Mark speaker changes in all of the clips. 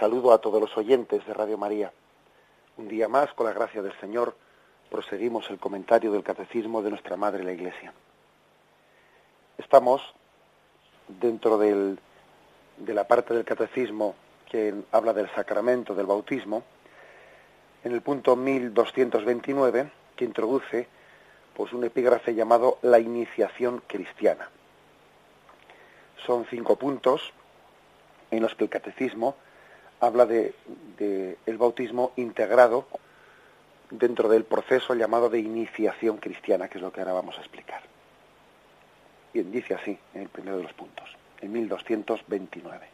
Speaker 1: Saludo a todos los oyentes de Radio María. Un día más, con la gracia del Señor, proseguimos el comentario del Catecismo de nuestra Madre la Iglesia. Estamos dentro del, de la parte del Catecismo que habla del sacramento del bautismo, en el punto 1229, que introduce pues, un epígrafe llamado La iniciación cristiana. Son cinco puntos en los que el catecismo habla de, el bautismo integrado dentro del proceso llamado de iniciación cristiana, que es lo que ahora vamos a explicar. Bien, dice así en el primero de los puntos, en 1229.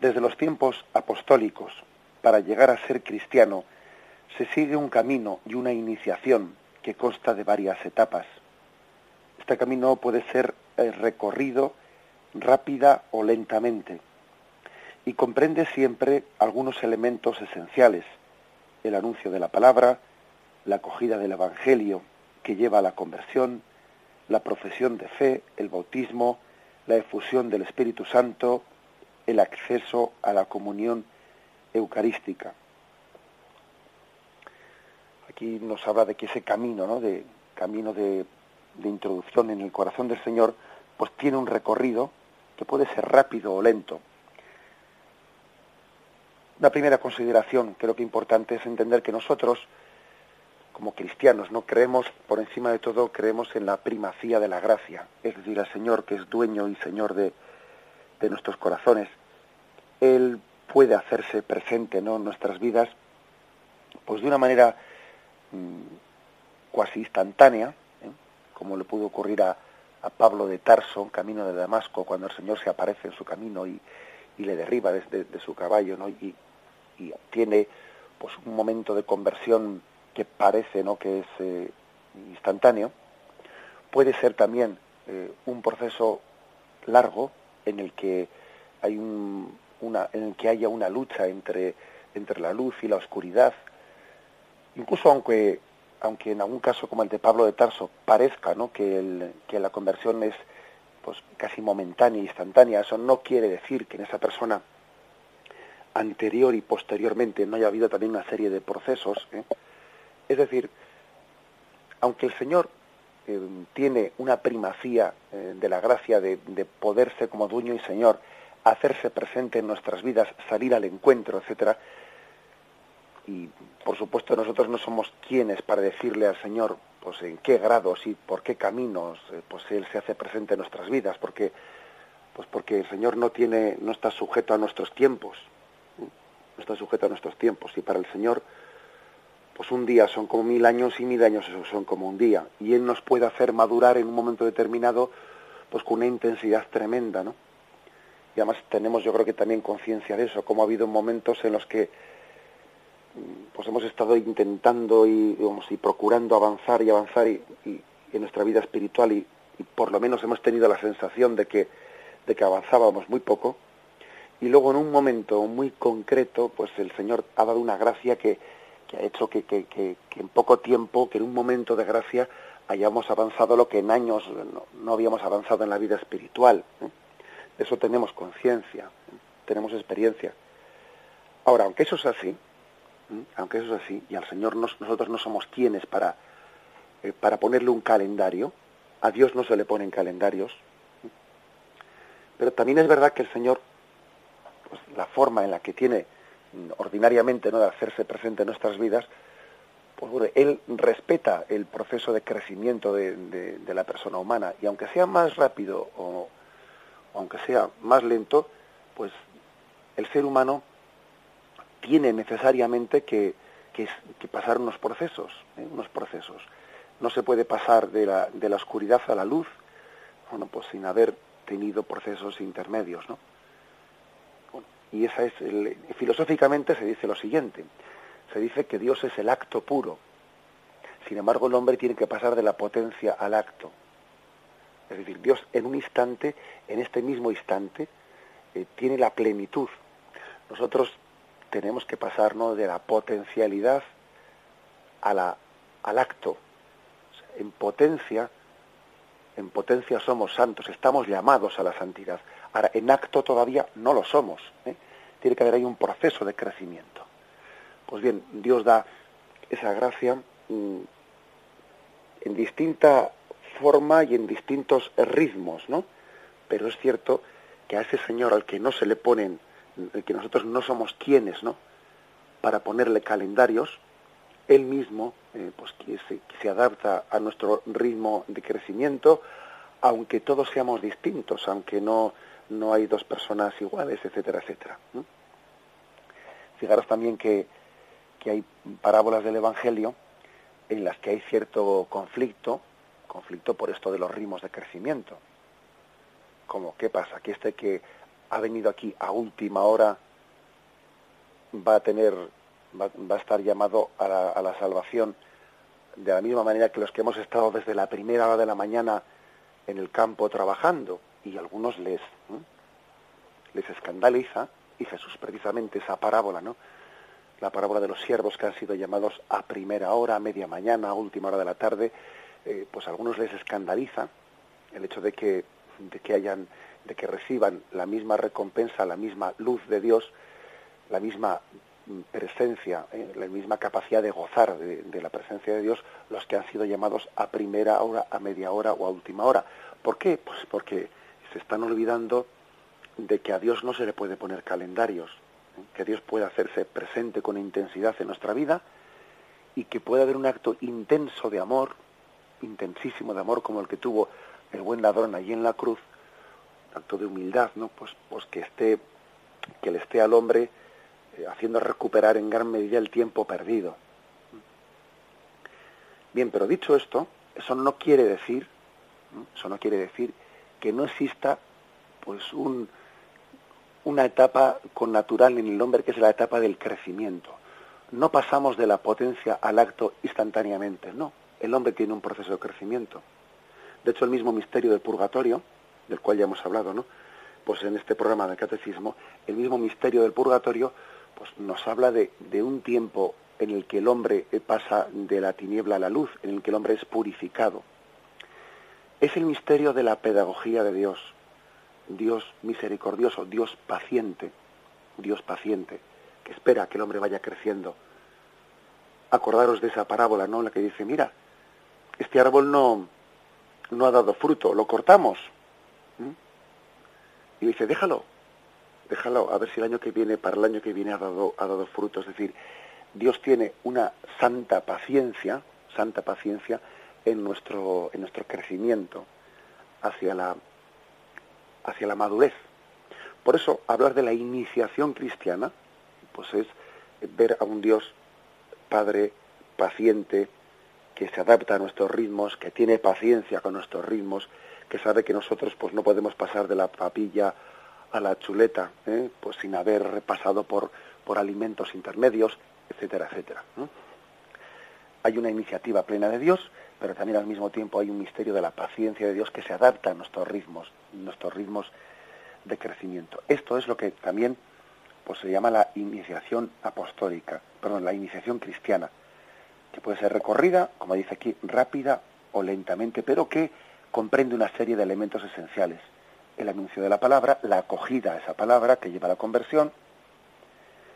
Speaker 1: Desde los tiempos apostólicos, para llegar a ser cristiano, se sigue un camino y una iniciación que consta de varias etapas. Este camino puede ser eh, recorrido rápida o lentamente, y comprende siempre algunos elementos esenciales, el anuncio de la palabra, la acogida del Evangelio que lleva a la conversión, la profesión de fe, el bautismo, la efusión del Espíritu Santo, el acceso a la comunión eucarística. Aquí nos habla de que ese camino, ¿no? de camino de, de introducción en el corazón del Señor, pues tiene un recorrido que puede ser rápido o lento. Una primera consideración, creo que importante, es entender que nosotros, como cristianos, no creemos, por encima de todo, creemos en la primacía de la gracia, es decir, al Señor que es dueño y Señor de, de nuestros corazones. Él puede hacerse presente ¿no? en nuestras vidas, pues de una manera mmm, cuasi instantánea, ¿eh? como le pudo ocurrir a, a Pablo de Tarso, camino de Damasco, cuando el Señor se aparece en su camino y, y le derriba desde de su caballo, ¿no? Y, y, tiene pues un momento de conversión que parece, ¿no? Que es eh, instantáneo. Puede ser también eh, un proceso largo en el que hay un, una, en el que haya una lucha entre entre la luz y la oscuridad. Incluso aunque aunque en algún caso como el de Pablo de Tarso parezca ¿no? que, el, que la conversión es pues casi momentánea, instantánea, eso no quiere decir que en esa persona anterior y posteriormente no haya habido también una serie de procesos. ¿eh? Es decir, aunque el Señor eh, tiene una primacía eh, de la gracia de, de poder ser como dueño y Señor, hacerse presente en nuestras vidas, salir al encuentro, etcétera, y por supuesto nosotros no somos quienes para decirle al Señor pues en qué grados y por qué caminos pues él se hace presente en nuestras vidas porque pues porque el Señor no tiene no está sujeto a nuestros tiempos está sujeto a nuestros tiempos. Y para el Señor pues un día son como mil años y mil años son como un día. Y él nos puede hacer madurar en un momento determinado pues con una intensidad tremenda no y además tenemos yo creo que también conciencia de eso como ha habido momentos en los que pues hemos estado intentando y, y procurando avanzar y avanzar y, y, en nuestra vida espiritual y, y, por lo menos hemos tenido la sensación de que, de que avanzábamos muy poco y luego en un momento muy concreto pues el Señor ha dado una gracia que, que ha hecho que, que, que, en poco tiempo, que en un momento de gracia hayamos avanzado lo que en años no, no habíamos avanzado en la vida espiritual. ¿eh? De eso tenemos conciencia, ¿eh? tenemos experiencia. Ahora, aunque eso es así, aunque eso es así, y al Señor nos, nosotros no somos quienes para, eh, para ponerle un calendario, a Dios no se le ponen calendarios, pero también es verdad que el Señor, pues, la forma en la que tiene ordinariamente ¿no? de hacerse presente en nuestras vidas, pues bueno, Él respeta el proceso de crecimiento de, la persona humana, y aunque sea más rápido o, aunque sea más lento, pues el ser humano tiene necesariamente que, pasar unos procesos, ¿eh? unos procesos. No se puede pasar de la, de la oscuridad a la luz, bueno, pues sin haber tenido procesos intermedios, ¿no? Y esa es, filosóficamente se dice lo siguiente, se dice que Dios es el acto puro, sin embargo el hombre tiene que pasar de la potencia al acto. Es decir, Dios en un instante, en este mismo instante, eh, tiene la plenitud. Nosotros tenemos que pasarnos de la potencialidad a la, al acto. En potencia, en potencia somos santos, estamos llamados a la santidad. Ahora, en acto todavía no lo somos. ¿eh? Tiene que haber ahí un proceso de crecimiento. Pues bien, Dios da esa gracia mm, en distinta forma y en distintos ritmos, ¿no? Pero es cierto que a ese Señor al que no se le ponen, que nosotros no somos quienes, ¿no? Para ponerle calendarios, Él mismo, eh, pues que se, adapta a nuestro ritmo de crecimiento, aunque todos seamos distintos, aunque no no hay dos personas iguales, etcétera, etcétera. Fijaros también que, que hay parábolas del Evangelio en las que hay cierto conflicto, conflicto por esto de los ritmos de crecimiento. Como, ¿qué pasa? Que este que ha venido aquí a última hora va a tener, va, va a estar llamado a la, a la, salvación de la misma manera que los que hemos estado desde la primera hora de la mañana en el campo trabajando y algunos les, les escandaliza, y Jesús precisamente esa parábola, ¿no? La parábola de los siervos que han sido llamados a primera hora, a media mañana, a última hora de la tarde, eh, pues a algunos les escandaliza el hecho de que, de que hayan, de que reciban la misma recompensa, la misma luz de Dios, la misma mm, presencia, eh, la misma capacidad de gozar de, de, la presencia de Dios, los que han sido llamados a primera hora, a media hora o a última hora. ¿Por qué? Pues porque se están olvidando de que a Dios no se le puede poner calendarios, ¿eh? que Dios puede hacerse presente con intensidad en nuestra vida y que pueda haber un acto intenso de amor, intensísimo de amor como el que tuvo el buen ladrón allí en la cruz, acto de humildad, ¿no? Pues, pues que esté, que le esté al hombre eh, haciendo recuperar en gran medida el tiempo perdido. Bien, pero dicho esto, eso no quiere decir, eso no quiere decir que no exista pues un, una etapa con natural en el hombre que es la etapa del crecimiento. No pasamos de la potencia al acto instantáneamente, no. El hombre tiene un proceso de crecimiento. De hecho, el mismo misterio del purgatorio, del cual ya hemos hablado, ¿no? Pues en este programa de catecismo, el mismo misterio del purgatorio, pues nos habla de, de un tiempo en el que el hombre pasa de la tiniebla a la luz, en el que el hombre es purificado. Es el misterio de la pedagogía de Dios, Dios misericordioso, Dios paciente, Dios paciente, que espera que el hombre vaya creciendo. Acordaros de esa parábola, ¿no? La que dice, mira, este árbol no, no ha dado fruto, lo cortamos. Y dice, déjalo, déjalo, a ver si el año que viene, para el año que viene ha dado, ha dado fruto. Es decir, Dios tiene una santa paciencia, santa paciencia en nuestro, en nuestro crecimiento hacia la hacia la madurez. Por eso hablar de la iniciación cristiana, pues es ver a un Dios Padre paciente, que se adapta a nuestros ritmos, que tiene paciencia con nuestros ritmos, que sabe que nosotros pues no podemos pasar de la papilla a la chuleta, ¿eh? pues sin haber pasado por, por alimentos intermedios, etcétera, etcétera. Hay una iniciativa plena de Dios pero también al mismo tiempo hay un misterio de la paciencia de Dios que se adapta a nuestros ritmos, nuestros ritmos de crecimiento. Esto es lo que también pues, se llama la iniciación apostólica, perdón, la iniciación cristiana, que puede ser recorrida, como dice aquí, rápida o lentamente, pero que comprende una serie de elementos esenciales. El anuncio de la palabra, la acogida a esa palabra que lleva a la conversión,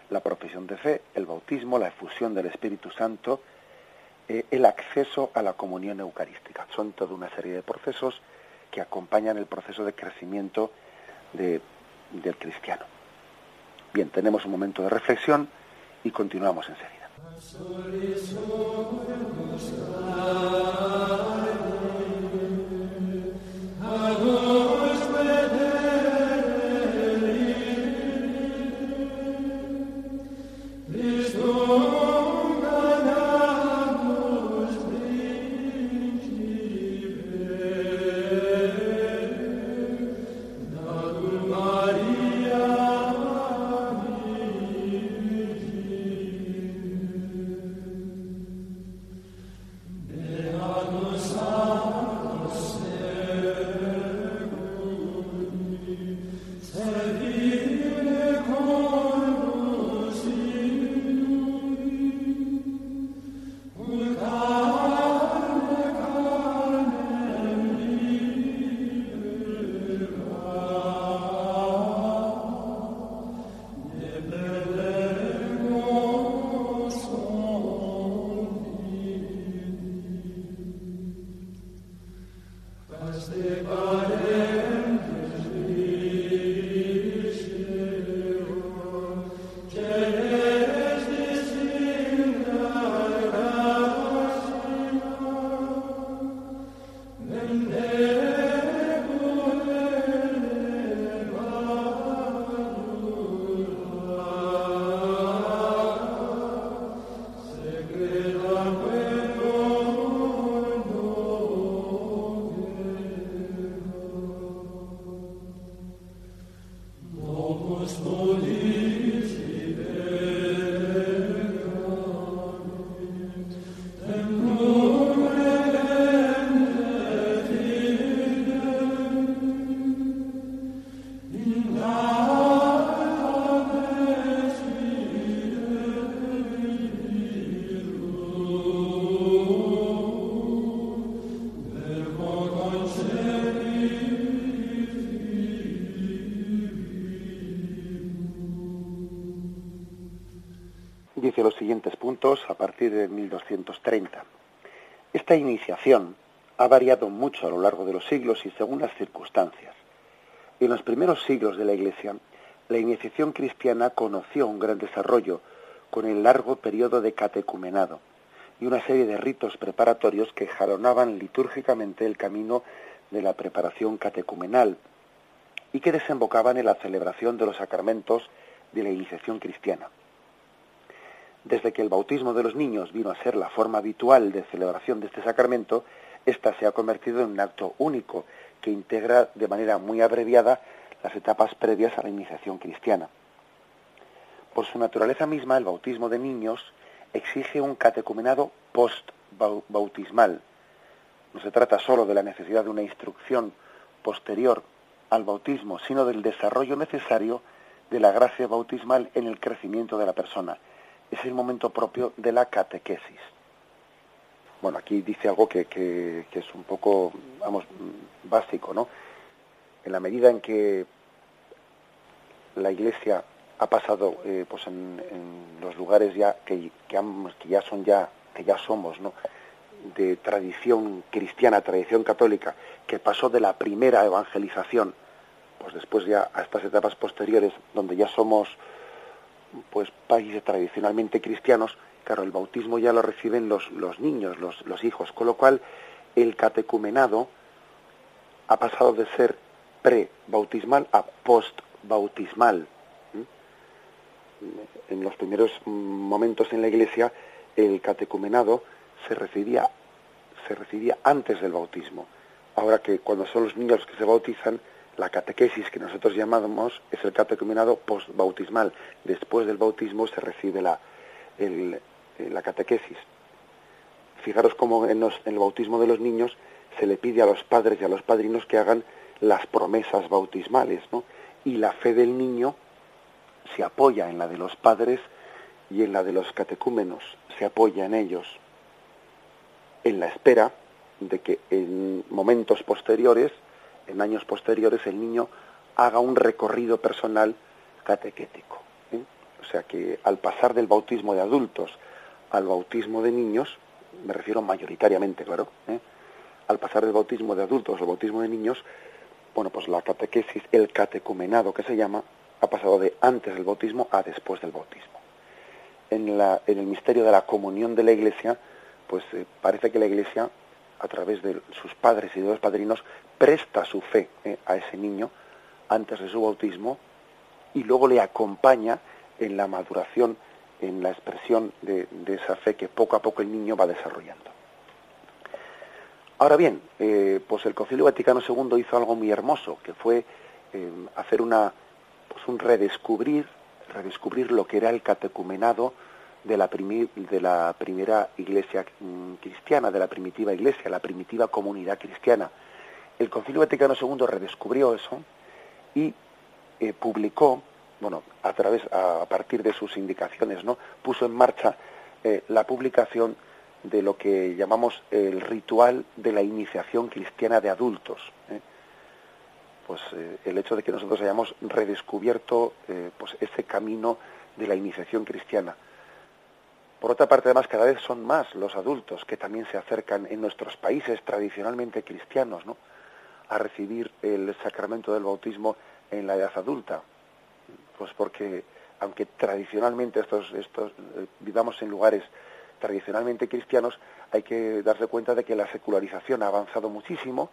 Speaker 1: la profesión de fe, el bautismo, la efusión del Espíritu Santo, eh, el acceso a la comunión eucarística. Son toda una serie de procesos que acompañan el proceso de crecimiento de, del cristiano. Bien, tenemos un momento de reflexión y continuamos enseguida. A Esta iniciación ha variado mucho a lo largo de los siglos y según las circunstancias. En los primeros siglos de la Iglesia, la iniciación cristiana conoció un gran desarrollo con el largo periodo de catecumenado y una serie de ritos preparatorios que jalonaban litúrgicamente el camino de la preparación catecumenal y que desembocaban en la celebración de los sacramentos de la iniciación cristiana. Desde que el bautismo de los niños vino a ser la forma habitual de celebración de este sacramento, ésta se ha convertido en un acto único que integra de manera muy abreviada las etapas previas a la iniciación cristiana. Por su naturaleza misma, el bautismo de niños exige un catecumenado post-bautismal. No se trata sólo de la necesidad de una instrucción posterior al bautismo, sino del desarrollo necesario de la gracia bautismal en el crecimiento de la persona es el momento propio de la catequesis. Bueno, aquí dice algo que, que, es un poco, vamos, básico, ¿no? En la medida en que la Iglesia ha pasado, eh, pues en, los lugares ya que, que, que ya son ya, que ya somos, ¿no? de tradición cristiana, tradición católica, que pasó de la primera evangelización, pues después ya a estas etapas posteriores, donde ya somos pues países tradicionalmente cristianos, claro, el bautismo ya lo reciben los, los niños, los, los hijos, con lo cual el catecumenado ha pasado de ser pre-bautismal a post-bautismal. En los primeros momentos en la iglesia el catecumenado se recibía, se recibía antes del bautismo. Ahora que cuando son los niños los que se bautizan, la catequesis que nosotros llamamos es el catecumenado postbautismal. Después del bautismo se recibe la, eh, la catequesis. Fijaros cómo en, el bautismo de los niños se le pide a los padres y a los padrinos que hagan las promesas bautismales. Y la fe del niño se apoya en la de los padres y en la de los catecúmenos, se apoya en ellos, en la espera de que en momentos posteriores en años posteriores el niño haga un recorrido personal catequético. ¿eh? O sea que al pasar del bautismo de adultos al bautismo de niños, me refiero mayoritariamente, claro, ¿eh? al pasar del bautismo de adultos al bautismo de niños, bueno, pues la catequesis, el catecumenado que se llama, ha pasado de antes del bautismo a después del bautismo. En, la, en el misterio de la comunión de la Iglesia, pues eh, parece que la Iglesia a través de sus padres y de los padrinos, presta su fe eh, a ese niño antes de su bautismo y luego le acompaña en la maduración, en la expresión de, esa fe que poco a poco el niño va desarrollando. Ahora bien, eh, pues el Concilio Vaticano II hizo algo muy hermoso, que fue eh, hacer una, pues un redescubrir, redescubrir lo que era el catecumenado de la, de la primera iglesia mm, cristiana, de la primitiva iglesia, la primitiva comunidad cristiana. El Concilio Vaticano II redescubrió eso y eh, publicó, bueno, a través, a, partir de sus indicaciones, ¿no? puso en marcha eh, la publicación de lo que llamamos el ritual de la iniciación cristiana de adultos. ¿eh? Pues el hecho de que nosotros hayamos redescubierto pues ese camino de la iniciación cristiana por otra parte, además, cada vez son más los adultos que también se acercan en nuestros países tradicionalmente cristianos, ¿no? a recibir el sacramento del bautismo en la edad adulta? Pues porque aunque tradicionalmente estos, estos eh, vivamos en lugares tradicionalmente cristianos, hay que darse cuenta de que la secularización ha avanzado muchísimo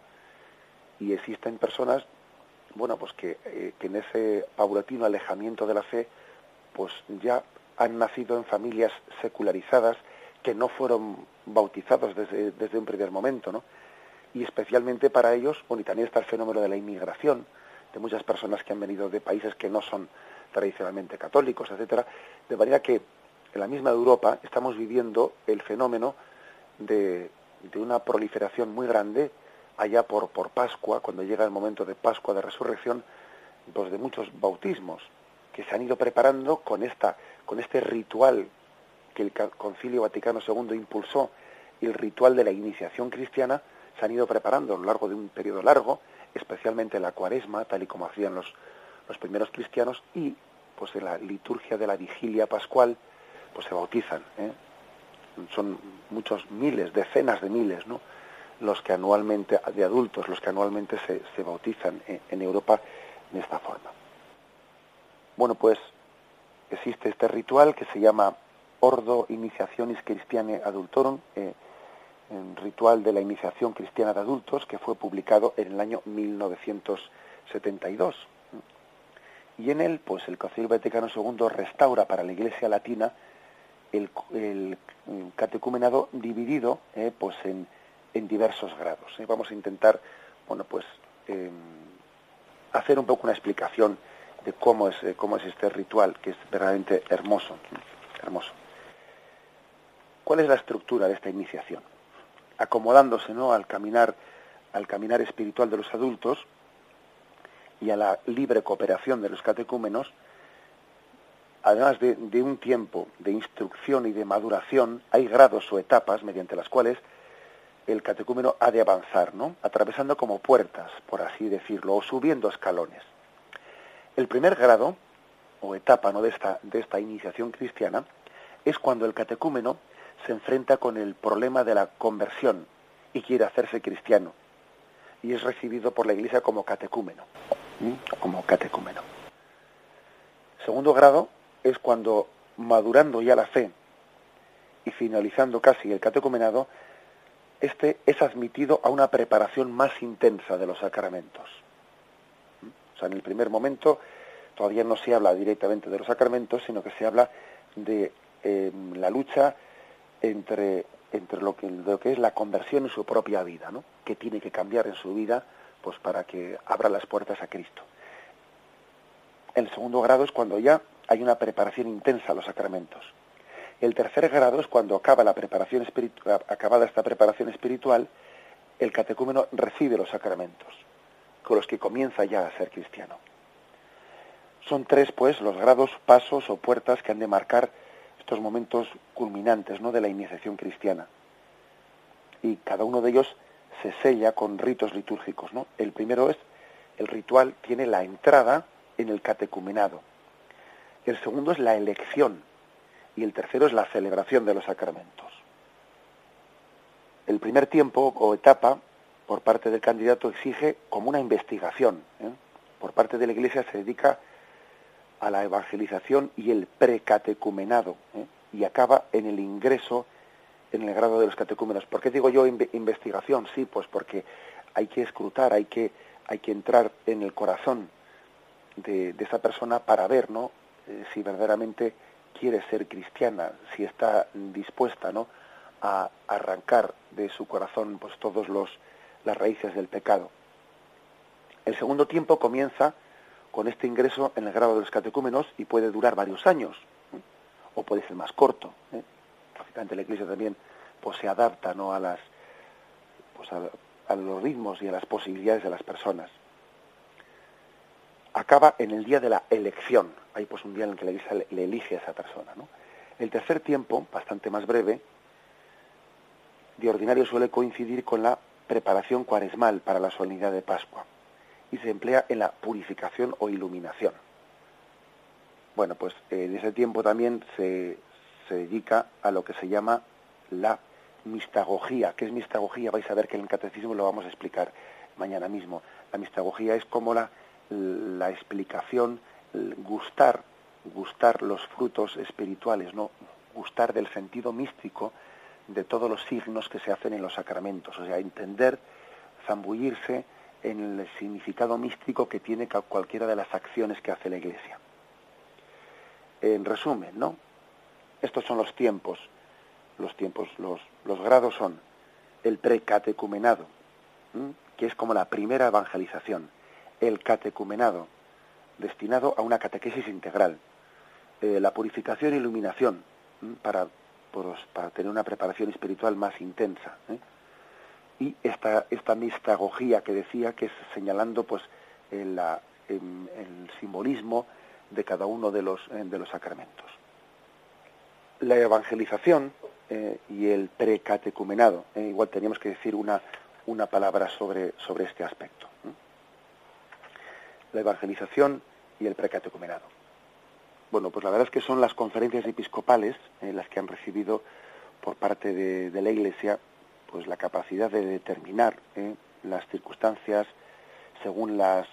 Speaker 1: y existen personas, bueno, pues que, eh, que en ese paulatino alejamiento de la fe, pues ya han nacido en familias secularizadas que no fueron bautizados desde, un primer momento, ¿no? Y especialmente para ellos, bueno, y también está el fenómeno de la inmigración, de muchas personas que han venido de países que no son tradicionalmente católicos, etcétera, de manera que en la misma Europa estamos viviendo el fenómeno de, de una proliferación muy grande allá por, por Pascua, cuando llega el momento de Pascua de Resurrección, pues de muchos bautismos que se han ido preparando con esta con este ritual que el Concilio Vaticano II impulsó, el ritual de la iniciación cristiana, se han ido preparando a lo largo de un periodo largo, especialmente en la Cuaresma, tal y como hacían los, los primeros cristianos, y pues en la liturgia de la vigilia pascual, pues se bautizan. ¿eh? Son muchos miles, decenas de miles, ¿no? Los que anualmente, de adultos, los que anualmente se, se bautizan en, en Europa de esta forma. Bueno, pues existe este ritual que se llama Ordo Iniciationis Christiane Adultorum, eh, ritual de la iniciación cristiana de adultos, que fue publicado en el año 1972. Y en él, pues el Concilio Vaticano II restaura para la Iglesia Latina el, el catecumenado dividido eh, pues en, en, diversos grados. Eh. Vamos a intentar, bueno, pues eh, hacer un poco una explicación de cómo es, cómo es este ritual, que es verdaderamente hermoso, hermoso. ¿Cuál es la estructura de esta iniciación? Acomodándose ¿no? al caminar, al caminar espiritual de los adultos y a la libre cooperación de los catecúmenos, además de, de, un tiempo de instrucción y de maduración, hay grados o etapas mediante las cuales el catecúmeno ha de avanzar, ¿no? Atravesando como puertas, por así decirlo, o subiendo escalones. El primer grado, o etapa ¿no? de, esta, de esta iniciación cristiana, es cuando el catecúmeno se enfrenta con el problema de la conversión y quiere hacerse cristiano. Y es recibido por la Iglesia como catecúmeno. Como catecúmeno. Segundo grado es cuando, madurando ya la fe y finalizando casi el catecumenado, este es admitido a una preparación más intensa de los sacramentos en el primer momento todavía no se habla directamente de los sacramentos, sino que se habla de em, la lucha entre, entre lo, que, es la conversión en su propia vida, ¿no? que tiene que cambiar en su vida pues para que abra las puertas a Cristo. El segundo grado es cuando ya hay una preparación intensa a los sacramentos. El tercer grado es cuando acaba la preparación acabada esta preparación espiritual, el catecúmeno recibe los sacramentos con los que comienza ya a ser cristiano. Son tres, pues, los grados, pasos o puertas que han de marcar estos momentos culminantes ¿no? de la iniciación cristiana. Y cada uno de ellos se sella con ritos litúrgicos. ¿no? El primero es, el ritual tiene la entrada en el catecumenado. El segundo es la elección. Y el tercero es la celebración de los sacramentos. El primer tiempo o etapa por parte del candidato exige como una investigación. ¿eh? Por parte de la Iglesia se dedica a la evangelización y el precatecumenado ¿eh? y acaba en el ingreso en el grado de los catecúmenos. ¿Por qué digo yo investigación? Sí, pues porque hay que escrutar, hay que, hay que entrar en el corazón de, de esa persona para ver ¿no? Eh, si verdaderamente quiere ser cristiana, si está dispuesta ¿no? a arrancar de su corazón pues todos los las raíces del pecado. El segundo tiempo comienza con este ingreso en el grado de los catecúmenos y puede durar varios años, ¿eh? o puede ser más corto. ¿eh? La Iglesia también pues, se adapta ¿no? a, las, pues, a, los ritmos y a las posibilidades de las personas. Acaba en el día de la elección. Hay pues un día en el que la Iglesia le, elige a esa persona. ¿no? El tercer tiempo, bastante más breve, de ordinario suele coincidir con la preparación cuaresmal para la solemnidad de Pascua y se emplea en la purificación o iluminación. Bueno, pues en ese tiempo también se, se dedica a lo que se llama la mistagogía. ¿Qué es mistagogía? Vais a ver que en el catecismo lo vamos a explicar mañana mismo. La mistagogía es como la, la explicación, gustar, gustar los frutos espirituales, no gustar del sentido místico de todos los signos que se hacen en los sacramentos, o sea, entender, zambullirse en el significado místico que tiene cualquiera de las acciones que hace la Iglesia. En resumen, ¿no? Estos son los tiempos. Los tiempos, los, los grados son el precatecumenado, que es como la primera evangelización, el catecumenado, destinado a una catequesis integral, eh, la purificación e iluminación, para, para tener una preparación espiritual más intensa. ¿eh? Y esta, esta mistagogía que decía, que es señalando pues el, el simbolismo de cada uno de los, de los sacramentos. La evangelización eh, y el precatecumenado, eh, igual teníamos que decir una, una palabra sobre, sobre este aspecto. La evangelización y el precatecumenado. Bueno, pues la verdad es que son las conferencias episcopales eh, las que han recibido por parte de, la Iglesia pues la capacidad de determinar eh, las circunstancias según las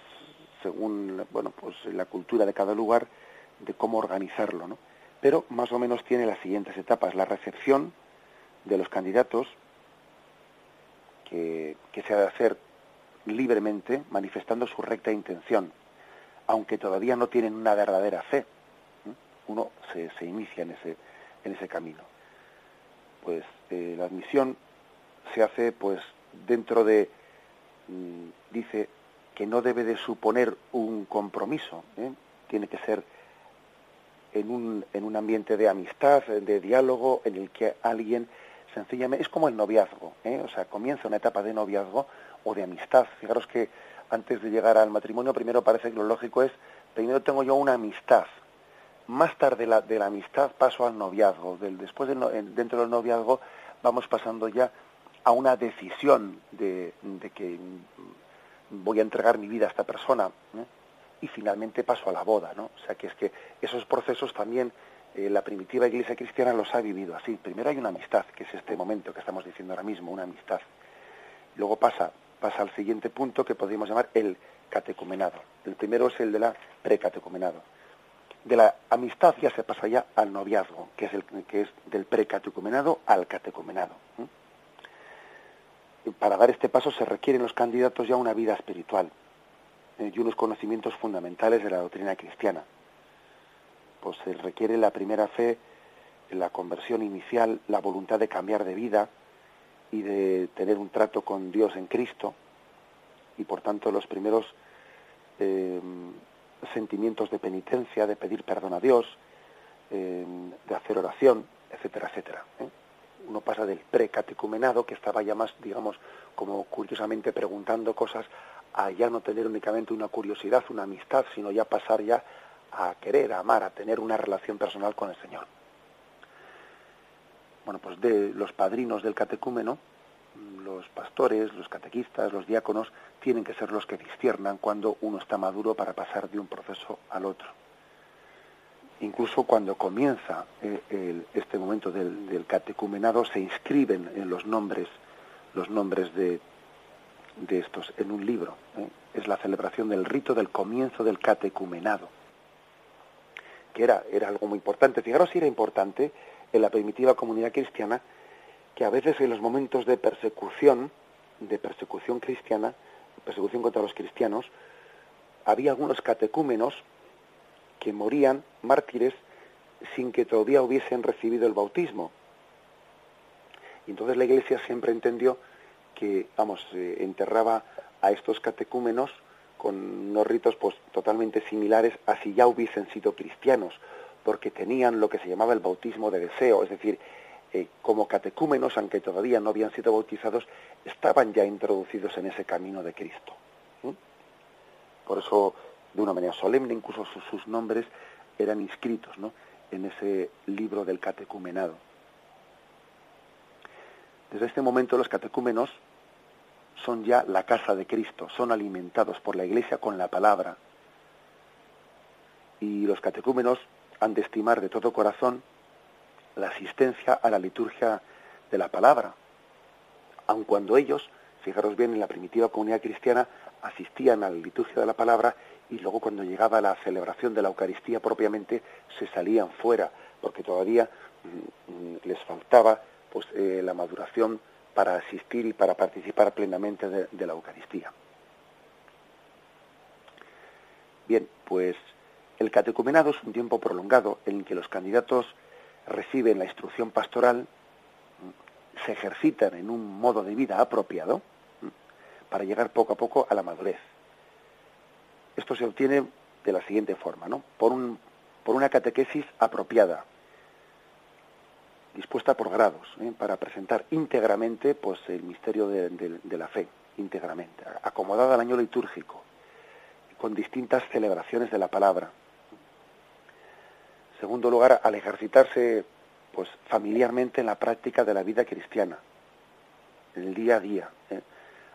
Speaker 1: según bueno pues la cultura de cada lugar de cómo organizarlo, ¿no? Pero más o menos tiene las siguientes etapas: la recepción de los candidatos que, que se ha de hacer libremente, manifestando su recta intención, aunque todavía no tienen una verdadera fe uno se, se inicia en ese, en ese camino. Pues eh, la admisión se hace pues dentro de, mm, dice que no debe de suponer un compromiso, ¿eh? tiene que ser en un, en un ambiente de amistad, de diálogo, en el que alguien sencillamente, es como el noviazgo, ¿eh? o sea, comienza una etapa de noviazgo o de amistad. Fijaros que antes de llegar al matrimonio, primero parece que lo lógico es, primero tengo yo una amistad, más tarde la, de la amistad paso al noviazgo. Del, después dentro del noviazgo vamos pasando ya a una decisión de, que voy a entregar mi vida a esta persona ¿eh? y finalmente paso a la boda. ¿no? O sea que es que esos procesos también eh, la primitiva iglesia cristiana los ha vivido así. Primero hay una amistad, que es este momento que estamos diciendo ahora mismo, una amistad. Luego pasa, pasa al siguiente punto que podríamos llamar el catecumenado. El primero es el de la precatecumenado de la amistad ya se pasa ya al noviazgo, que es, el, que es del precatecumenado al catecumenado. Para dar este paso se requieren los candidatos ya una vida espiritual eh, y unos conocimientos fundamentales de la doctrina cristiana. Pues se requiere la primera fe, la conversión inicial, la voluntad de cambiar de vida y de tener un trato con Dios en Cristo. Y por tanto los primeros eh, sentimientos de penitencia, de pedir perdón a Dios, eh, de hacer oración, etcétera, etcétera. ¿eh? Uno pasa del precatecumenado, que estaba ya más, digamos, como curiosamente preguntando cosas, a ya no tener únicamente una curiosidad, una amistad, sino ya pasar ya a querer, a amar, a tener una relación personal con el Señor. Bueno, pues de los padrinos del catecúmeno, los pastores, los catequistas, los diáconos, tienen que ser los que disciernan cuando uno está maduro para pasar de un proceso al otro. Incluso cuando comienza eh, este momento del, catecumenado, se inscriben en los nombres, los nombres de, de estos en un libro. ¿eh? Es la celebración del rito del comienzo del catecumenado, que era, era algo muy importante. Fijaros si era importante en la primitiva comunidad cristiana que a veces en los momentos de persecución, de persecución cristiana, persecución contra los cristianos, había algunos catecúmenos que morían mártires sin que todavía hubiesen recibido el bautismo. Y entonces la Iglesia siempre entendió que, vamos, eh, enterraba a estos catecúmenos con unos ritos pues totalmente similares a si ya hubiesen sido cristianos, porque tenían lo que se llamaba el bautismo de deseo, es decir, eh, como catecúmenos, aunque todavía no habían sido bautizados, estaban ya introducidos en ese camino de Cristo. Por eso, de una manera solemne, incluso sus, nombres eran inscritos en ese libro del catecumenado. Desde este momento los catecúmenos son ya la casa de Cristo, son alimentados por la Iglesia con la palabra. Y los catecúmenos han de estimar de todo corazón la asistencia a la liturgia de la palabra, aun cuando ellos fijaros bien, en la primitiva comunidad cristiana asistían a la liturgia de la palabra y luego cuando llegaba la celebración de la Eucaristía propiamente se salían fuera, porque todavía mm, mm, les faltaba pues eh, la maduración para asistir y para participar plenamente de la Eucaristía. Bien, pues el catecumenado es un tiempo prolongado en el que los candidatos reciben la instrucción pastoral, se ejercitan en un modo de vida apropiado para llegar poco a poco a la madurez. Esto se obtiene de la siguiente forma, ¿no? Por, un, por una catequesis apropiada, dispuesta por grados, ¿eh? para presentar íntegramente pues, el misterio de, de la fe, íntegramente, acomodada al año litúrgico, con distintas celebraciones de la palabra, segundo lugar, al ejercitarse pues familiarmente en la práctica de la vida cristiana, en el día a día, ¿eh?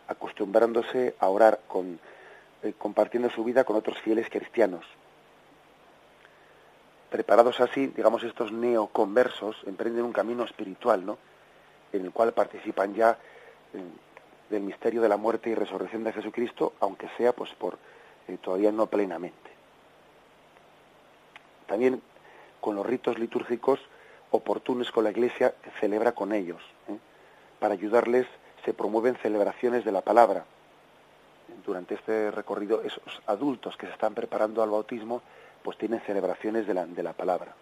Speaker 1: acostumbrándose a orar con eh, compartiendo su vida con otros fieles cristianos. Preparados así, digamos, estos neoconversos emprenden un camino espiritual, ¿no? En el cual participan ya eh, del misterio de la muerte y resurrección de Jesucristo, aunque sea pues por todavía no plenamente. También con los ritos litúrgicos oportunos con la Iglesia celebra con ellos. ¿eh? Para ayudarles se promueven celebraciones de la palabra. Durante este recorrido, esos adultos que se están preparando al bautismo, pues tienen celebraciones de la, de la palabra.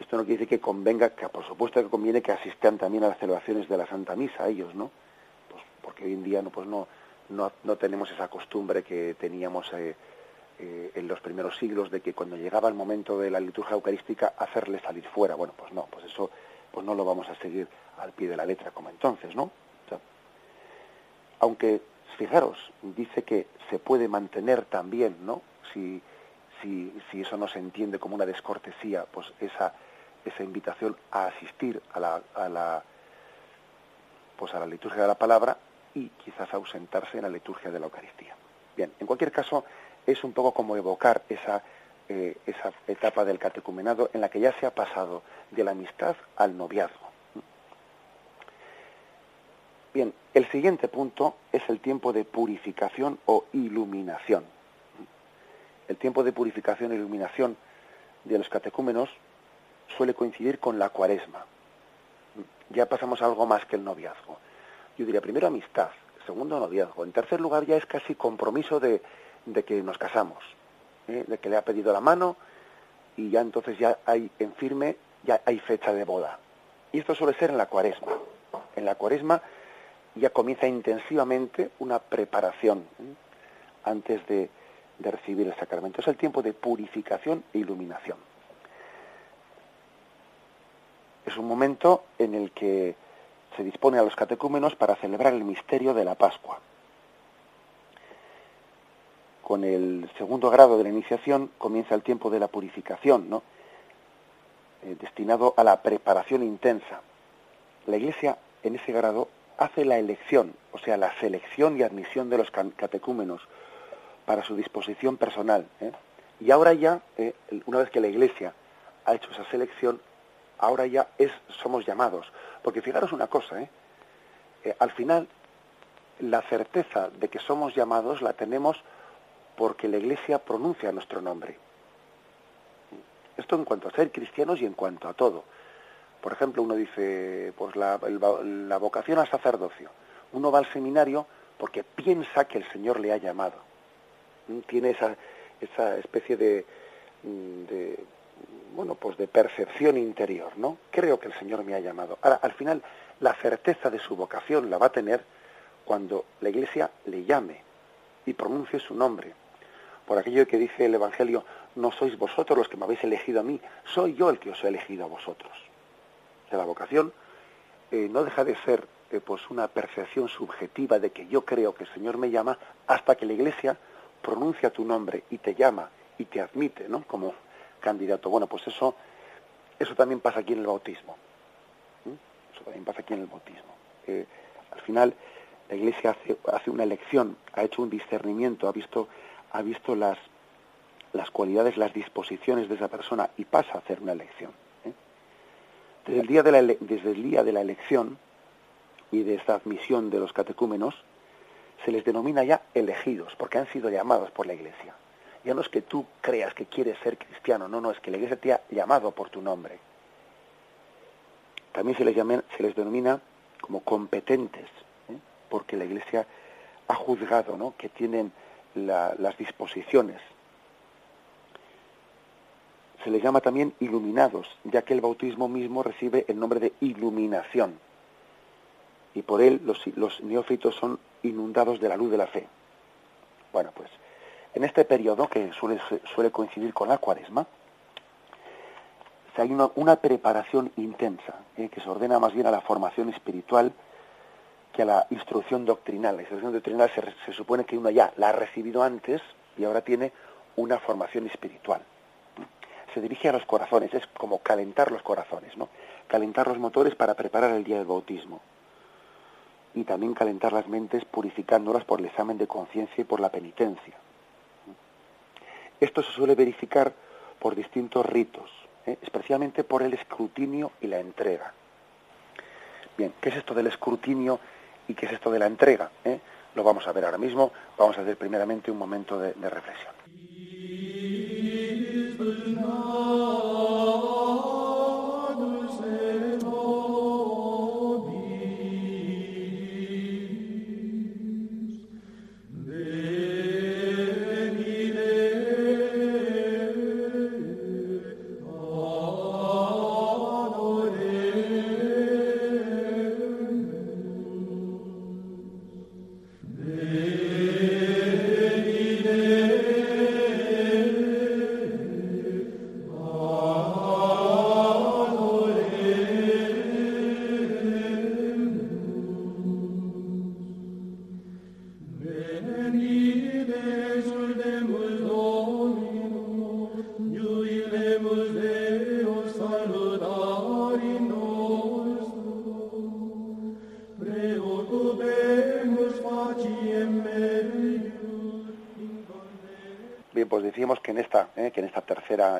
Speaker 1: Esto no quiere decir que convenga, que por supuesto que conviene que asistan también a las celebraciones de la Santa Misa, ellos, ¿no? Pues porque hoy en día no, pues no, no, no tenemos esa costumbre que teníamos eh, eh, en los primeros siglos de que cuando llegaba el momento de la liturgia eucarística hacerle salir fuera. Bueno, pues no, pues eso pues no lo vamos a seguir al pie de la letra como entonces, ¿no? aunque, fijaros, dice que se puede mantener también, ¿no? Si, si, si eso no se entiende como una descortesía, pues esa, esa invitación a asistir a la, a la, pues a la liturgia de la palabra y quizás ausentarse en la liturgia de la Eucaristía. Bien, en cualquier caso, es un poco como evocar esa, eh, esa etapa del catecumenado en la que ya se ha pasado de la amistad al noviazgo. Bien, el siguiente punto es el tiempo de purificación o iluminación. El tiempo de purificación e iluminación de los catecúmenos suele coincidir con la cuaresma. Ya pasamos a algo más que el noviazgo. Yo diría primero amistad, segundo noviazgo. En tercer lugar ya es casi compromiso de, de que nos casamos, ¿eh? de que le ha pedido la mano y ya entonces ya hay en firme, ya hay fecha de boda. Y esto suele ser en la cuaresma. En la cuaresma ya comienza intensivamente una preparación ¿eh? antes de, de recibir el sacramento. Es el tiempo de purificación e iluminación. Es un momento en el que se dispone a los catecúmenos para celebrar el misterio de la Pascua con el segundo grado de la iniciación comienza el tiempo de la purificación, ¿no? Eh, destinado a la preparación intensa. La Iglesia en ese grado hace la elección, o sea, la selección y admisión de los catecúmenos para su disposición personal. ¿eh? Y ahora ya, eh, una vez que la Iglesia ha hecho esa selección, ahora ya es, somos llamados. Porque fijaros una cosa, al final la certeza de que somos llamados la tenemos porque la Iglesia pronuncia nuestro nombre. Esto en cuanto a ser cristianos y en cuanto a todo. Por ejemplo, uno dice, pues la, vocación al sacerdocio. Uno va al seminario porque piensa que el Señor le ha llamado. Tiene esa, esa especie de, de, bueno, pues de percepción interior, ¿no? Creo que el Señor me ha llamado. Ahora, al final, la certeza de su vocación la va a tener cuando la Iglesia le llame y pronuncie su nombre por aquello que dice el Evangelio, no sois vosotros los que me habéis elegido a mí, soy yo el que os he elegido a vosotros. De la vocación eh, no deja de ser eh, pues una percepción subjetiva de que yo creo que el Señor me llama hasta que la Iglesia pronuncia tu nombre y te llama y te admite, ¿no? Como candidato. Bueno, pues eso eso también pasa aquí en el bautismo. Eso también pasa aquí en el bautismo. Eh, al final la Iglesia hace, hace una elección, ha hecho un discernimiento, ha visto ha visto las, las cualidades, las disposiciones de esa persona y pasa a hacer una elección. ¿eh? Desde, el día de la desde el día de la elección, y de esta admisión de los catecúmenos, se les denomina ya elegidos, porque han sido llamados por la Iglesia. Ya no es que tú creas que quieres ser cristiano, no, no, es que la Iglesia te ha llamado por tu nombre. También se les, se les denomina como competentes, ¿eh? porque la Iglesia ha juzgado ¿no? que tienen las disposiciones. Se les llama también iluminados, ya que el bautismo mismo recibe el nombre de iluminación. Y por él los, los neófitos son inundados de la luz de la fe. Bueno, pues en este periodo, que suele, suele coincidir con la cuaresma, hay una, preparación intensa, ¿eh? que se ordena más bien a la formación espiritual que a la instrucción doctrinal. La instrucción doctrinal se, supone que uno ya la ha recibido antes y ahora tiene una formación espiritual. Se dirige a los corazones, es como calentar los corazones, ¿no? Calentar los motores para preparar el día del bautismo. Y también calentar las mentes purificándolas por el examen de conciencia y por la penitencia. Esto se suele verificar por distintos ritos, ¿eh? especialmente por el escrutinio y la entrega. Bien, ¿qué es esto del escrutinio y qué es esto de la entrega? ¿Eh? Lo vamos a ver ahora mismo. Vamos a hacer primeramente un momento de reflexión.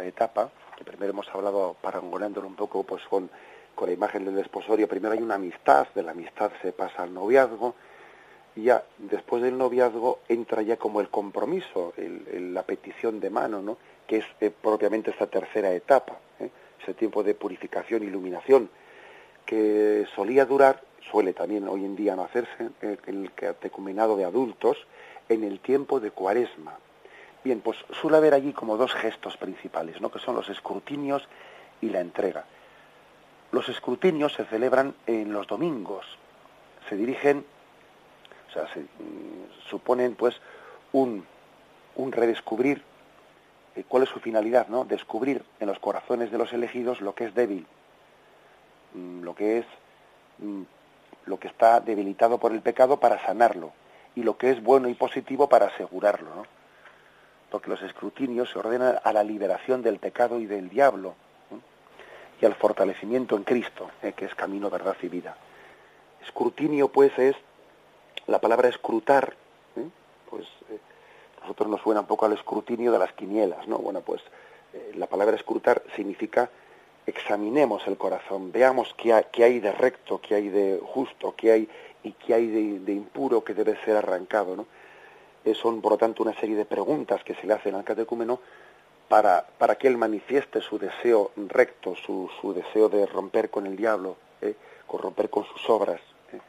Speaker 1: Etapa, que primero hemos hablado parangonándolo un poco pues con, con la imagen del desposorio, primero hay una amistad, de la amistad se pasa al noviazgo, y ya después del noviazgo entra ya como el compromiso, el, la petición de mano, ¿no? que es eh, propiamente esta tercera etapa, ¿eh? ese tiempo de purificación, iluminación, que solía durar, suele también hoy en día no hacerse, eh, el catecumenado de adultos, en el tiempo de cuaresma, Bien, pues suele haber allí como dos gestos principales, ¿no? que son los escrutinios y la entrega. Los escrutinios se celebran en los domingos, se dirigen, o sea, se, mm, suponen pues un, un redescubrir eh, cuál es su finalidad, ¿no? Descubrir en los corazones de los elegidos lo que es débil, mm, lo que es mm, lo que está debilitado por el pecado para sanarlo y lo que es bueno y positivo para asegurarlo, ¿no? Porque los escrutinios se ordenan a la liberación del pecado y del diablo y al fortalecimiento en Cristo, ¿eh? que es camino, verdad y vida. Escrutinio, pues, es la palabra escrutar, ¿eh? pues eh, nosotros nos suena un poco al escrutinio de las quinielas, ¿no? Bueno, pues la palabra escrutar significa examinemos el corazón, veamos qué hay, hay de recto, qué hay de justo, qué hay y qué hay de, de impuro que debe ser arrancado, ¿no? Son, por lo tanto, una serie de preguntas que se le hacen al catecúmeno para, para que él manifieste su deseo recto, su, su deseo de romper con el diablo, ¿eh? con con sus obras, ¿eh?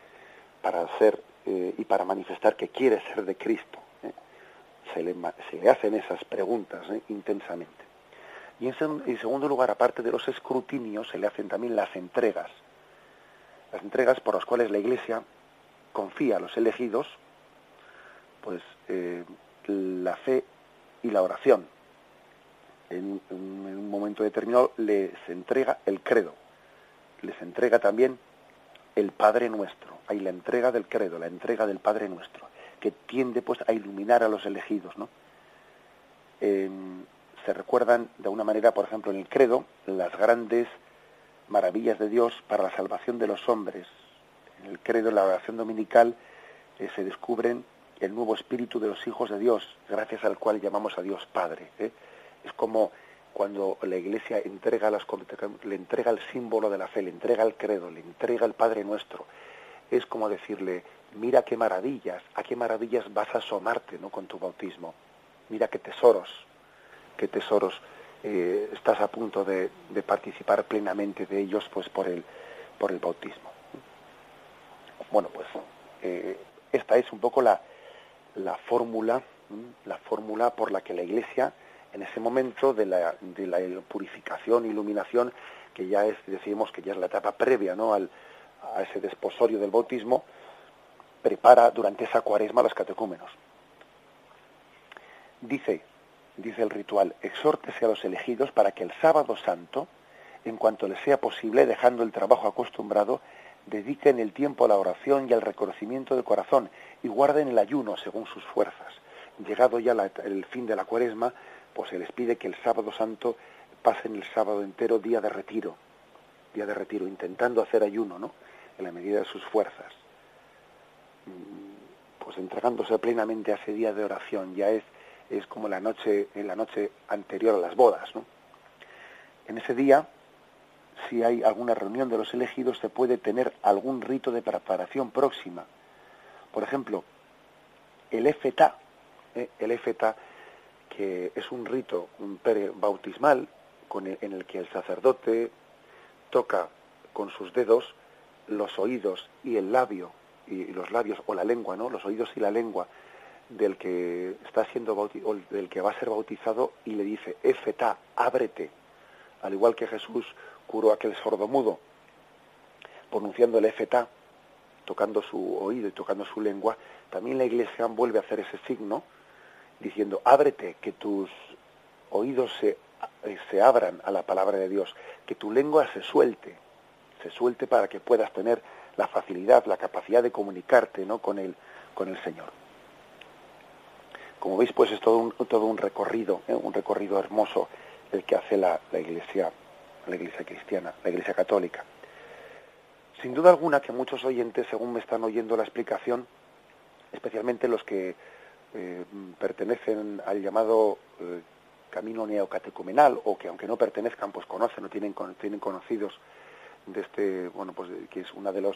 Speaker 1: para hacer eh, y para manifestar que quiere ser de Cristo. ¿eh? Se, le, se le hacen esas preguntas intensamente. Y en segundo lugar, aparte de los escrutinios, se le hacen también las entregas. Las entregas por las cuales la Iglesia confía a los elegidos pues eh, la fe y la oración. En, un momento determinado les entrega el credo, les entrega también el Padre Nuestro. Hay la entrega del credo, la entrega del Padre Nuestro, que tiende pues a iluminar a los elegidos, ¿no? se recuerdan de una manera, por ejemplo, en el credo, las grandes maravillas de Dios para la salvación de los hombres. En el credo, en la oración dominical, eh, se descubren el nuevo espíritu de los hijos de Dios, gracias al cual llamamos a Dios Padre. ¿eh? Es como cuando la Iglesia entrega las, le entrega el símbolo de la fe, le entrega el credo, le entrega el Padre Nuestro, es como decirle, mira qué maravillas, a qué maravillas vas a asomarte ¿no? con tu bautismo, mira qué tesoros, qué tesoros eh, estás a punto de, participar plenamente de ellos pues por el, por el bautismo. Bueno, pues eh, esta es un poco la, la fórmula, la fórmula por la que la Iglesia en ese momento de la, de la purificación, iluminación, que ya es, decimos que ya es la etapa previa ¿no? Al, a ese desposorio del bautismo, prepara durante esa cuaresma los catecúmenos. Dice, dice el ritual, exhórtese a los elegidos para que el sábado santo, en cuanto les sea posible, dejando el trabajo acostumbrado, dediquen el tiempo a la oración y al reconocimiento del corazón y guarden el ayuno según sus fuerzas. Llegado ya el fin de la cuaresma, pues se les pide que el sábado santo pasen el sábado entero día de retiro, día de retiro, intentando hacer ayuno, ¿no? En la medida de sus fuerzas. Mm, pues entregándose plenamente a ese día de oración, ya es, es como la noche, en la noche anterior a las bodas, ¿no? En ese día, si hay alguna reunión de los elegidos, se puede tener algún rito de preparación próxima. Por ejemplo, el efeta, ¿eh? el efeta que es un rito un bautismal con en el que el sacerdote toca con sus dedos los oídos y el labio y, los labios o la lengua, ¿no? Los oídos y la lengua del que está siendo bautizado, del que va a ser bautizado y le dice, "Efeta, ábrete", al igual que Jesús curó aquel sordomudo pronunciando el efeta, tocando su oído y tocando su lengua, también la Iglesia vuelve a hacer ese signo diciendo, ábrete, que tus oídos se, eh, se abran a la palabra de Dios, que tu lengua se suelte, se suelte para que puedas tener la facilidad, la capacidad de comunicarte ¿no? con, el, con el Señor. Como veis, pues es todo un, todo un recorrido, ¿eh? un recorrido hermoso el que hace la, la Iglesia, la Iglesia cristiana, la Iglesia católica. Sin duda alguna que muchos oyentes, según me están oyendo la explicación, especialmente los que eh, pertenecen al llamado eh, camino neocatecumenal o que aunque no pertenezcan pues conocen o tienen, tienen conocidos de este bueno pues que es una de los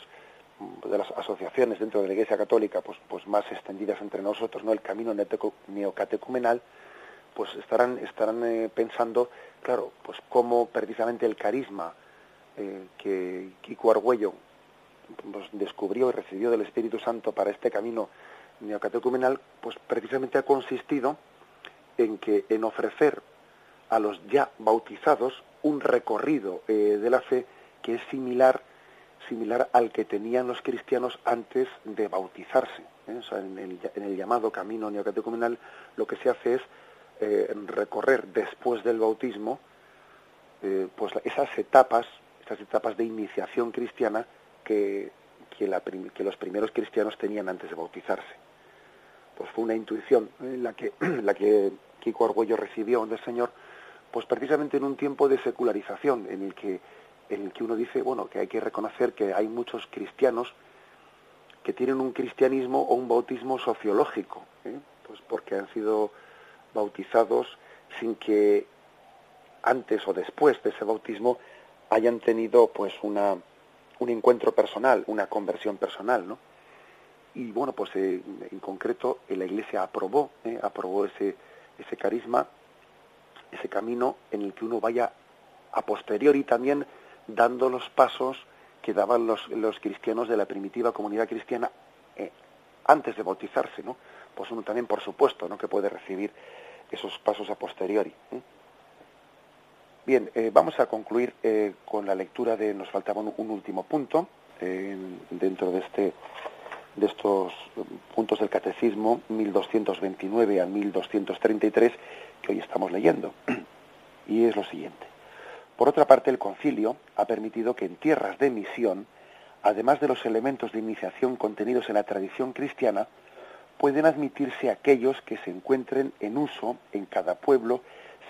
Speaker 1: de las asociaciones dentro de la Iglesia Católica pues pues más extendidas entre nosotros no el camino neocatecumenal pues estarán estarán eh, pensando claro pues cómo precisamente el carisma que Kiko Argüello pues, descubrió y recibió del Espíritu Santo para este camino neocatecumenal, pues precisamente ha consistido en que en ofrecer a los ya bautizados un recorrido eh, de la fe que es similar similar al que tenían los cristianos antes de bautizarse. ¿eh? en, el, llamado camino neocatecumenal lo que se hace es eh, recorrer después del bautismo pues esas etapas, esas etapas de iniciación cristiana que, que los primeros cristianos tenían antes de bautizarse pues fue una intuición la que la que Kiko Argüello recibió del Señor, pues precisamente en un tiempo de secularización en el que en el que uno dice, bueno, que hay que reconocer que hay muchos cristianos que tienen un cristianismo o un bautismo sociológico, ¿eh? pues porque han sido bautizados sin que antes o después de ese bautismo hayan tenido pues una un encuentro personal, una conversión personal, ¿no? y bueno, pues eh, en concreto eh, la Iglesia aprobó, eh, aprobó ese, ese carisma, ese camino en el que uno vaya a posteriori también dando los pasos que daban los, los cristianos de la primitiva comunidad cristiana antes de bautizarse, ¿no? Pues uno también, por supuesto, ¿no? Que puede recibir esos pasos a posteriori. Bien, vamos a concluir con la lectura de, nos faltaba un, un último punto dentro de este de estos puntos del Catecismo 1229 a 1233 que hoy estamos leyendo. Y es lo siguiente. Por otra parte, el concilio ha permitido que en tierras de misión, además de los elementos de iniciación contenidos en la tradición cristiana, pueden admitirse aquellos que se encuentren en uso en cada pueblo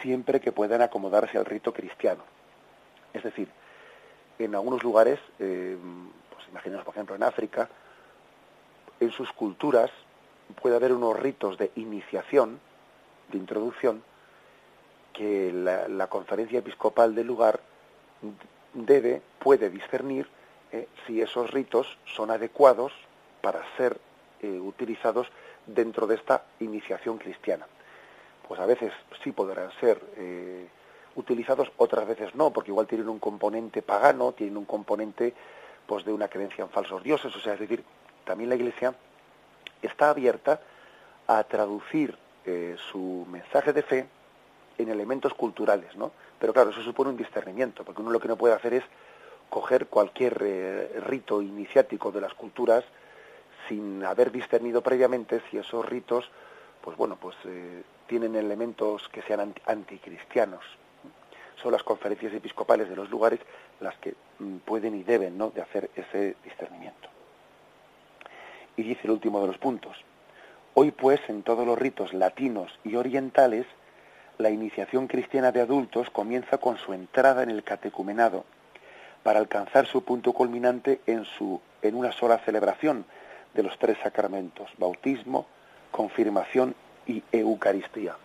Speaker 1: siempre que puedan acomodarse al rito cristiano. Es decir, en algunos lugares, eh, pues imaginemos por ejemplo en África, en sus culturas puede haber unos ritos de iniciación, de introducción, que la, conferencia episcopal del lugar debe, puede discernir eh, si esos ritos son adecuados para ser eh, utilizados dentro de esta iniciación cristiana. Pues a veces sí podrán ser eh, utilizados, otras veces no, porque igual tienen un componente pagano, tienen un componente pues de una creencia en falsos dioses, o sea, es decir, también la Iglesia está abierta a traducir su mensaje de fe en elementos culturales, ¿no? Pero claro, eso supone un discernimiento, porque uno lo que no puede hacer es coger cualquier eh, rito iniciático de las culturas sin haber discernido previamente si esos ritos, pues bueno, pues eh, tienen elementos que sean anticristianos. Son las conferencias episcopales de los lugares las que mm, pueden y deben ¿no? de hacer ese discernimiento. Y dice el último de los puntos. Hoy pues en todos los ritos latinos y orientales, la iniciación cristiana de adultos comienza con su entrada en el catecumenado, para alcanzar su punto culminante en, su, en una sola celebración de los tres sacramentos, bautismo, confirmación y Eucaristía.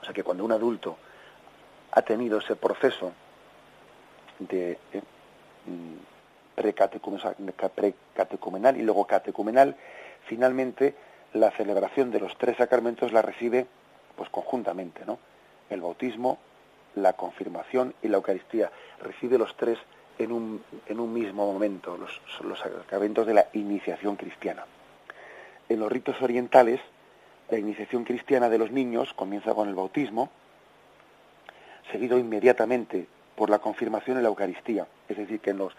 Speaker 1: O sea que cuando un adulto ha tenido ese proceso de eh, mm, precatecumenal y luego catecumenal, finalmente la celebración de los tres sacramentos la recibe pues conjuntamente, ¿no? El bautismo, la confirmación y la Eucaristía. Recibe los tres en un, en un mismo momento, los, los sacramentos de la iniciación cristiana. En los ritos orientales, la iniciación cristiana de los niños comienza con el bautismo, seguido inmediatamente por la confirmación y la Eucaristía. Es decir, que en los,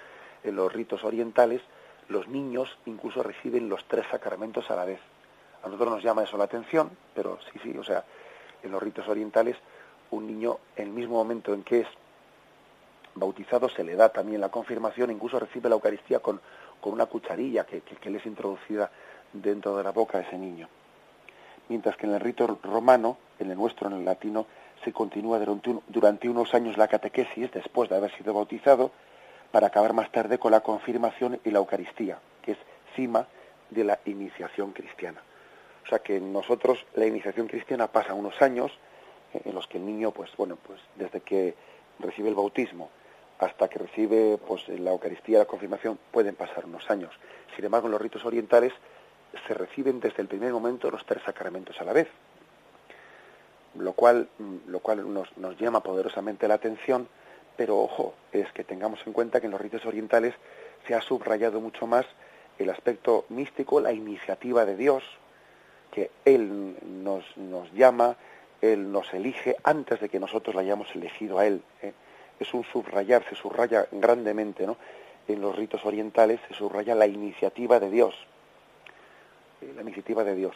Speaker 1: en los ritos orientales los niños incluso reciben los tres sacramentos a la vez. A nosotros nos llama eso la atención, pero sí, sí, o sea, en los ritos orientales un niño en el mismo momento en que es bautizado se le da también la confirmación, incluso recibe la Eucaristía con, con una cucharilla que, que, le es introducida dentro de la boca de ese niño. Mientras que en el rito romano, en el nuestro, en el latino, se continúa durante, durante unos años la catequesis después de haber sido bautizado, para acabar más tarde con la confirmación y la Eucaristía, que es cima de la iniciación cristiana. O sea que nosotros la iniciación cristiana pasa unos años eh, en los que el niño, pues bueno, pues desde que recibe el bautismo hasta que recibe pues la Eucaristía, la confirmación, pueden pasar unos años. Sin embargo, en los ritos orientales se reciben desde el primer momento los tres sacramentos a la vez, lo cual, mm, lo cual nos, nos llama poderosamente la atención, pero ojo, es que tengamos en cuenta que en los ritos orientales se ha subrayado mucho más el aspecto místico, la iniciativa de Dios, que Él nos, nos llama, Él nos elige antes de que nosotros la hayamos elegido a Él. ¿eh? Es un subrayar, se subraya grandemente, ¿no? En los ritos orientales se subraya la iniciativa de Dios, eh, la iniciativa de Dios.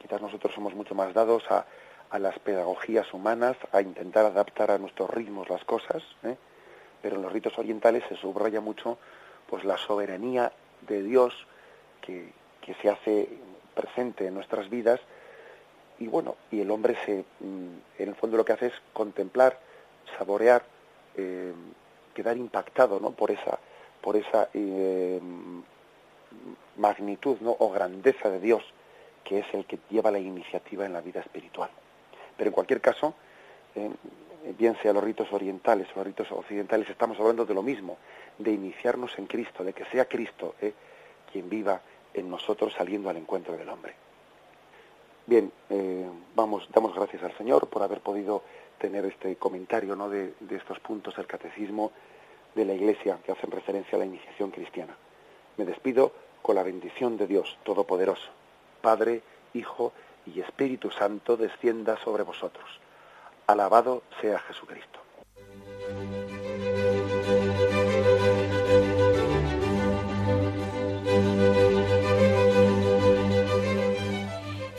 Speaker 1: Quizás nosotros somos mucho más dados a, a las pedagogías humanas, a intentar adaptar a nuestros ritmos las cosas, ¿eh? pero en los ritos orientales se subraya mucho pues la soberanía de Dios que, que se hace presente en nuestras vidas y bueno, y el hombre se, mm, en el fondo lo que hace es contemplar, saborear eh, quedar impactado ¿no? por esa, por esa eh, magnitud ¿no? o grandeza de Dios que es el que lleva la iniciativa en la vida espiritual. Pero en cualquier caso, eh, bien sea los ritos orientales o los ritos occidentales, estamos hablando de lo mismo, de iniciarnos en Cristo, de que sea Cristo quien viva en nosotros saliendo al encuentro del hombre. Bien, vamos, damos gracias al Señor por haber podido tener este comentario ¿no? de, de estos puntos del catecismo de la Iglesia que hacen referencia a la iniciación cristiana. Me despido con la bendición de Dios Todopoderoso, Padre, Hijo y Espíritu Santo descienda sobre vosotros. Alabado sea Jesucristo.